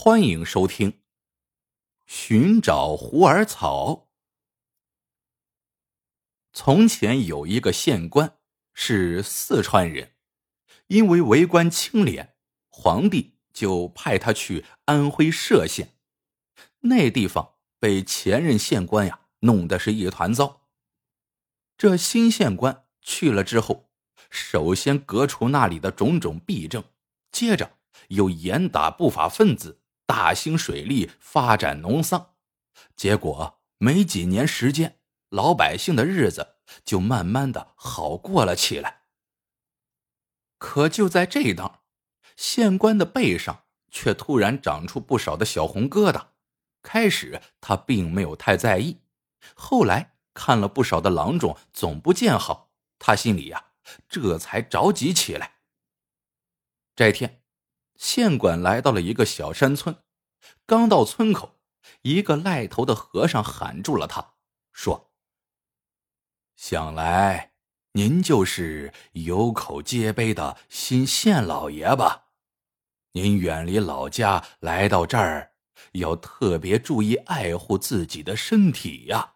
欢迎收听《寻找虎耳草》。从前有一个县官，是四川人，因为为官清廉，皇帝就派他去安徽歙县。那地方被前任县官呀弄得是一团糟。这新县官去了之后，首先革除那里的种种弊政，接着又严打不法分子。大兴水利，发展农桑，结果没几年时间，老百姓的日子就慢慢的好过了起来。可就在这当，县官的背上却突然长出不少的小红疙瘩。开始他并没有太在意，后来看了不少的郎中总不见好，他心里呀这才着急起来。这天。县管来到了一个小山村，刚到村口，一个赖头的和尚喊住了他，说：“想来您就是有口皆碑的新县老爷吧？您远离老家来到这儿，要特别注意爱护自己的身体呀。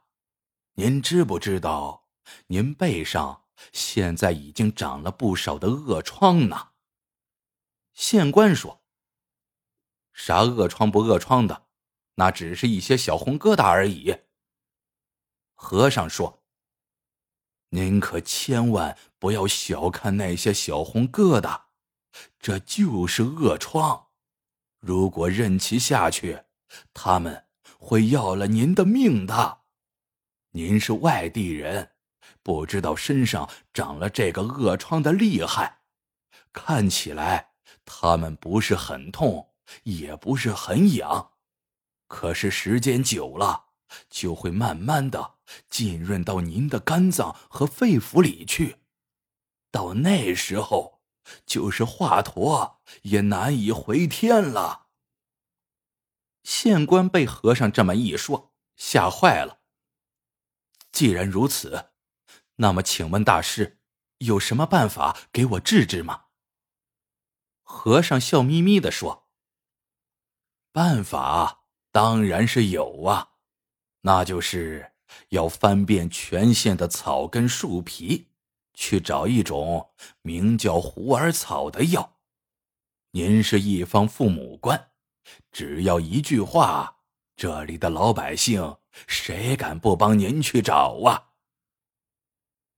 您知不知道，您背上现在已经长了不少的恶疮呢？”县官说：“啥恶疮不恶疮的，那只是一些小红疙瘩而已。”和尚说：“您可千万不要小看那些小红疙瘩，这就是恶疮。如果任其下去，他们会要了您的命的。您是外地人，不知道身上长了这个恶疮的厉害，看起来。”他们不是很痛，也不是很痒，可是时间久了，就会慢慢的浸润到您的肝脏和肺腑里去，到那时候，就是华佗也难以回天了。县官被和尚这么一说，吓坏了。既然如此，那么请问大师，有什么办法给我治治吗？和尚笑眯眯的说：“办法当然是有啊，那就是要翻遍全县的草根树皮，去找一种名叫虎耳草的药。您是一方父母官，只要一句话，这里的老百姓谁敢不帮您去找啊？”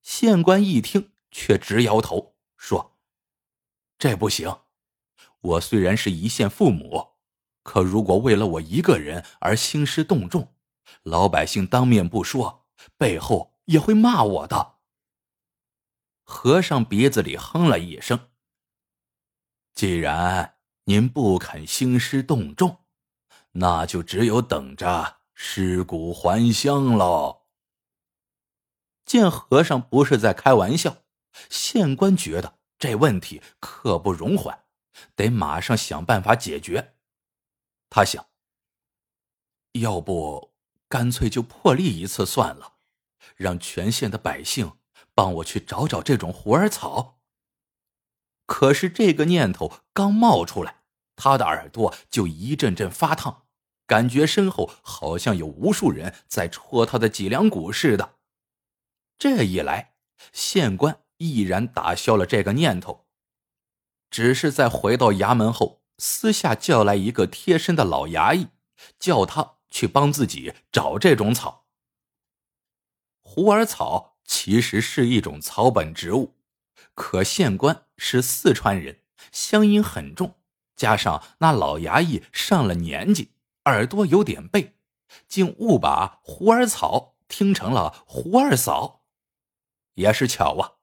县官一听，却直摇头说：“这不行。”我虽然是一县父母，可如果为了我一个人而兴师动众，老百姓当面不说，背后也会骂我的。和尚鼻子里哼了一声：“既然您不肯兴师动众，那就只有等着尸骨还乡喽。”见和尚不是在开玩笑，县官觉得这问题刻不容缓。得马上想办法解决。他想，要不干脆就破例一次算了，让全县的百姓帮我去找找这种虎耳草。可是这个念头刚冒出来，他的耳朵就一阵阵发烫，感觉身后好像有无数人在戳他的脊梁骨似的。这一来，县官毅然打消了这个念头。只是在回到衙门后，私下叫来一个贴身的老衙役，叫他去帮自己找这种草。虎耳草其实是一种草本植物，可县官是四川人，乡音很重，加上那老衙役上了年纪，耳朵有点背，竟误把虎耳草听成了胡二嫂。也是巧啊，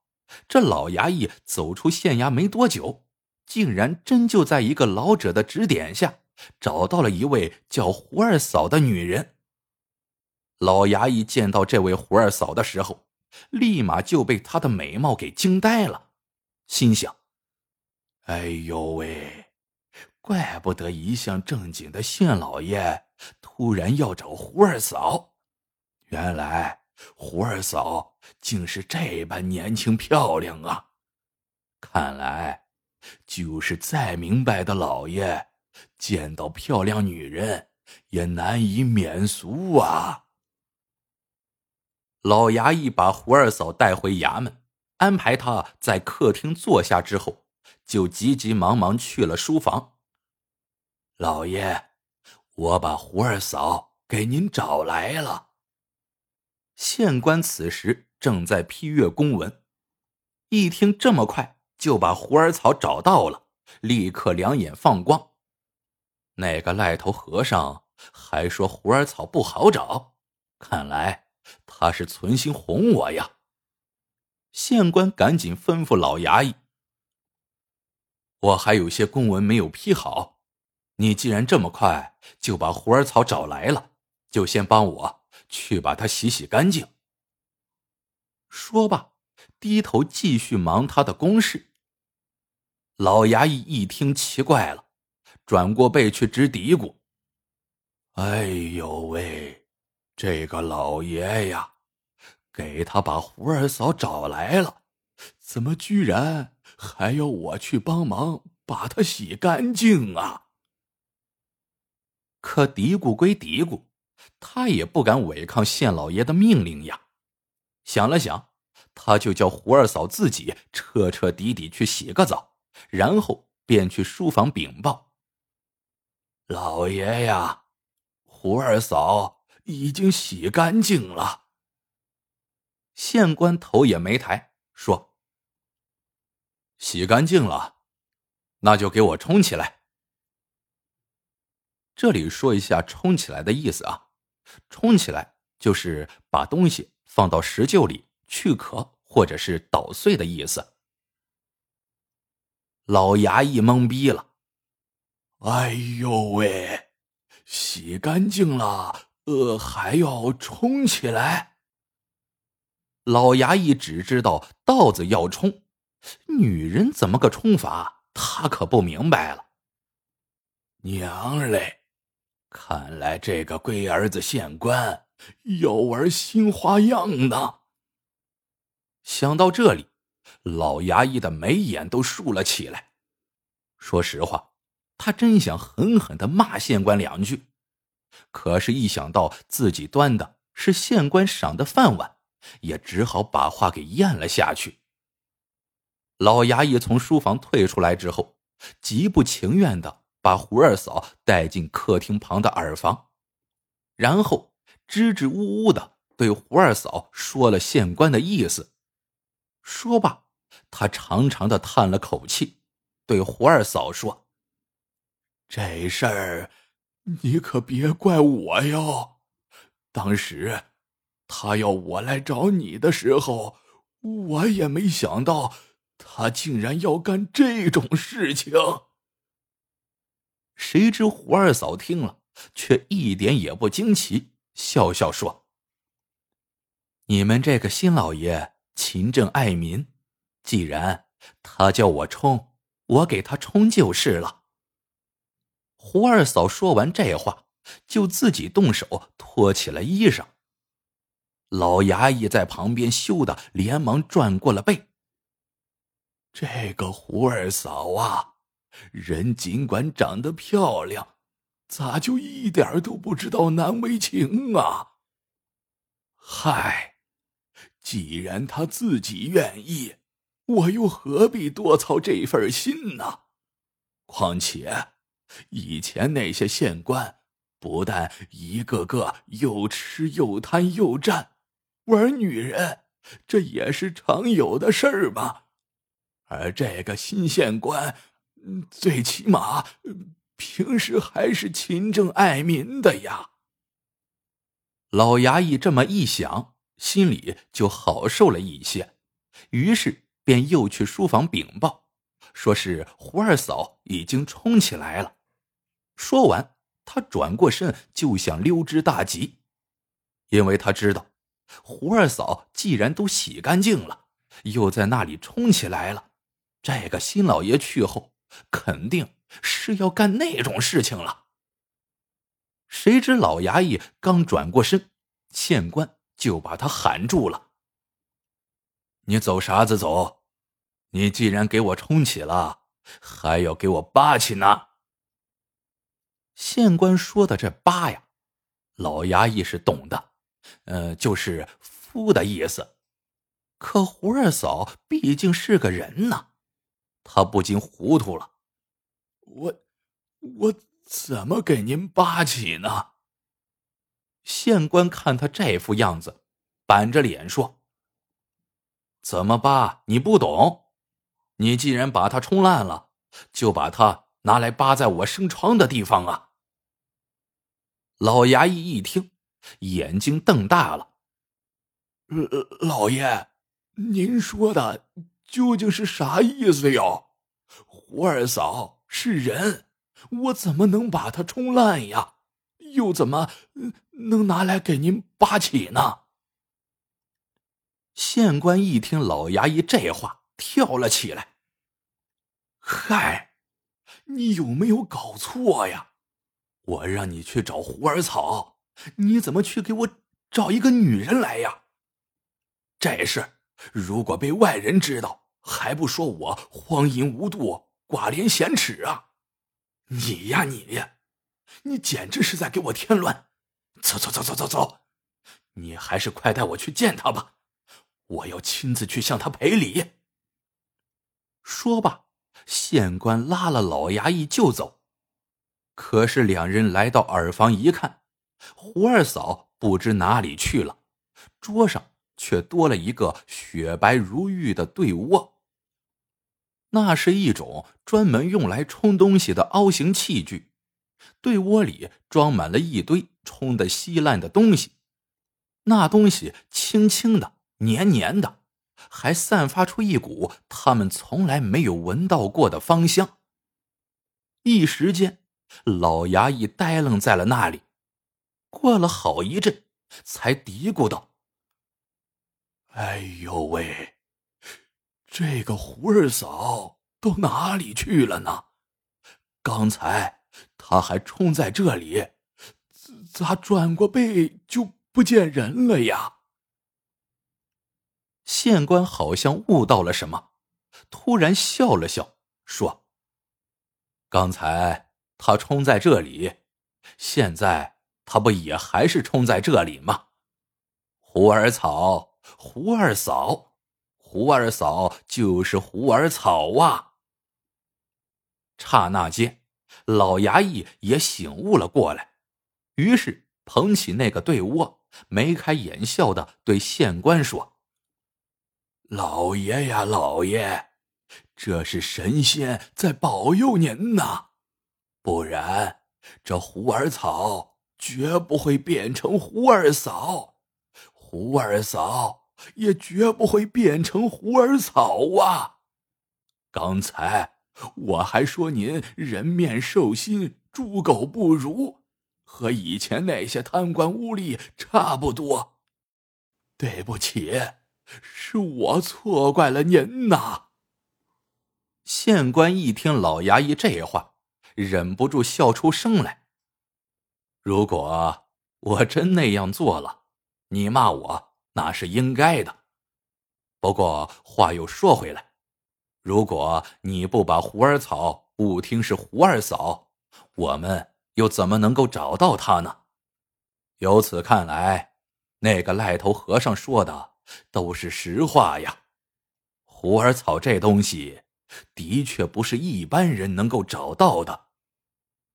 这老衙役走出县衙没多久。竟然真就在一个老者的指点下，找到了一位叫胡二嫂的女人。老衙役见到这位胡二嫂的时候，立马就被她的美貌给惊呆了，心想：“哎呦喂，怪不得一向正经的县老爷突然要找胡二嫂，原来胡二嫂竟是这般年轻漂亮啊！看来……”就是再明白的老爷，见到漂亮女人也难以免俗啊。老衙役把胡二嫂带回衙门，安排她在客厅坐下之后，就急急忙忙去了书房。老爷，我把胡二嫂给您找来了。县官此时正在批阅公文，一听这么快就把胡二嫂找到了，立刻两眼放光。那个赖头和尚还说胡二草不好找，看来他是存心哄我呀。县官赶紧吩咐老衙役：“我还有些公文没有批好，你既然这么快就把胡二草找来了，就先帮我去把它洗洗干净。”说罢，低头继续忙他的公事。老衙役一听，奇怪了。转过背去直嘀咕：“哎呦喂，这个老爷呀，给他把胡二嫂找来了，怎么居然还要我去帮忙把他洗干净啊？”可嘀咕归嘀咕，他也不敢违抗县老爷的命令呀。想了想，他就叫胡二嫂自己彻彻底底去洗个澡，然后便去书房禀报。老爷呀，胡二嫂已经洗干净了。县官头也没抬，说：“洗干净了，那就给我冲起来。”这里说一下“冲起来”的意思啊，“冲起来”就是把东西放到石臼里去壳或者是捣碎的意思。老衙役懵逼了。哎呦喂，洗干净了，呃，还要冲起来。老衙役只知道稻子要冲，女人怎么个冲法？他可不明白了。娘嘞，看来这个龟儿子县官要玩新花样呢。想到这里，老衙役的眉眼都竖了起来。说实话。他真想狠狠的骂县官两句，可是，一想到自己端的是县官赏的饭碗，也只好把话给咽了下去。老衙役从书房退出来之后，极不情愿的把胡二嫂带进客厅旁的耳房，然后支支吾吾的对胡二嫂说了县官的意思。说罢，他长长的叹了口气，对胡二嫂说。这事儿，你可别怪我哟。当时他要我来找你的时候，我也没想到他竟然要干这种事情。谁知胡二嫂听了，却一点也不惊奇，笑笑说：“你们这个新老爷勤政爱民，既然他叫我冲，我给他冲就是了。”胡二嫂说完这话，就自己动手脱起了衣裳。老衙役在旁边羞得连忙转过了背。这个胡二嫂啊，人尽管长得漂亮，咋就一点都不知道难为情啊？嗨，既然他自己愿意，我又何必多操这份心呢？况且……以前那些县官，不但一个个又吃又贪又占，玩女人，这也是常有的事儿嘛。而这个新县官，最起码平时还是勤政爱民的呀。老衙役这么一想，心里就好受了一些，于是便又去书房禀报，说是胡二嫂已经冲起来了。说完，他转过身就想溜之大吉，因为他知道，胡二嫂既然都洗干净了，又在那里冲起来了，这个新老爷去后肯定是要干那种事情了。谁知老衙役刚转过身，县官就把他喊住了：“你走啥子走？你既然给我冲起了，还要给我扒起呢？”县官说的这“疤”呀，老衙役是懂的，呃，就是“夫”的意思。可胡二嫂毕竟是个人呐，他不禁糊涂了。我，我怎么给您扒起呢？县官看他这副样子，板着脸说：“怎么扒？你不懂？你既然把它冲烂了，就把它拿来扒在我生疮的地方啊！”老衙役一听，眼睛瞪大了：“老爷，您说的究竟是啥意思哟？胡二嫂是人，我怎么能把她冲烂呀？又怎么能拿来给您扒起呢？县官一听老衙役这话，跳了起来。嗨，你有没有搞错呀？我让你去找胡儿草，你怎么去给我找一个女人来呀？这事如果被外人知道，还不说我荒淫无度、寡廉鲜耻啊？你呀，你！你简直是在给我添乱！走走走走走走，你还是快带我去见他吧，我要亲自去向他赔礼。说罢，县官拉了老衙役就走。可是两人来到耳房一看，胡二嫂不知哪里去了，桌上却多了一个雪白如玉的对窝。那是一种专门用来冲东西的凹形器具。对窝里装满了一堆冲得稀烂的东西，那东西轻轻的、黏黏的，还散发出一股他们从来没有闻到过的芳香。一时间，老衙役呆愣在了那里，过了好一阵，才嘀咕道：“哎呦喂，这个胡二嫂都哪里去了呢？刚才……”他还冲在这里，咋转过背就不见人了呀？县官好像悟到了什么，突然笑了笑，说：“刚才他冲在这里，现在他不也还是冲在这里吗？胡儿草，胡二嫂，胡二嫂就是胡儿草啊！”刹那间。老衙役也醒悟了过来，于是捧起那个对窝，眉开眼笑的对县官说：“老爷呀，老爷，这是神仙在保佑您呐，不然这胡儿草绝不会变成胡二嫂，胡二嫂也绝不会变成胡儿草啊！刚才。”我还说您人面兽心，猪狗不如，和以前那些贪官污吏差不多。对不起，是我错怪了您呐。县官一听老衙役这话，忍不住笑出声来。如果我真那样做了，你骂我那是应该的。不过话又说回来。如果你不把胡二草误听是胡二嫂，我们又怎么能够找到他呢？由此看来，那个赖头和尚说的都是实话呀。胡儿草这东西，的确不是一般人能够找到的。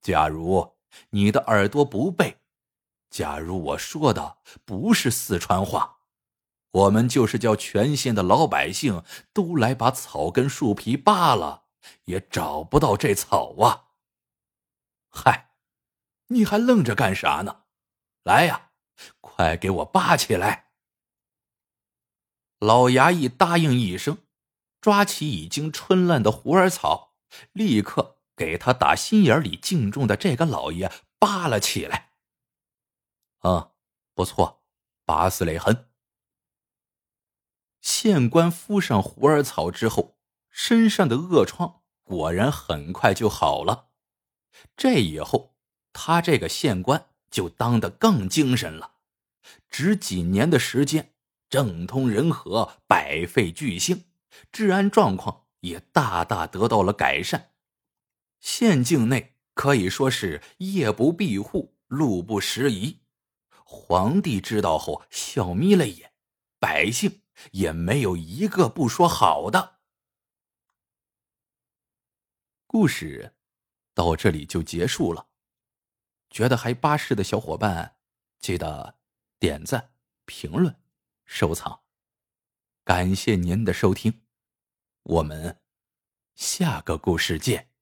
假如你的耳朵不背，假如我说的不是四川话。我们就是叫全县的老百姓都来把草根树皮扒了，也找不到这草啊！嗨，你还愣着干啥呢？来呀，快给我扒起来！老衙役答应一声，抓起已经春烂的胡儿草，立刻给他打心眼里敬重的这个老爷扒了起来。嗯，不错，拔丝累痕。县官敷上虎耳草之后，身上的恶疮果然很快就好了。这以后，他这个县官就当得更精神了。只几年的时间，政通人和，百废俱兴，治安状况也大大得到了改善。县境内可以说是夜不闭户，路不拾遗。皇帝知道后笑眯了眼，百姓也没有一个不说好的。故事到这里就结束了。觉得还巴适的小伙伴，记得点赞、评论、收藏。感谢您的收听，我们下个故事见。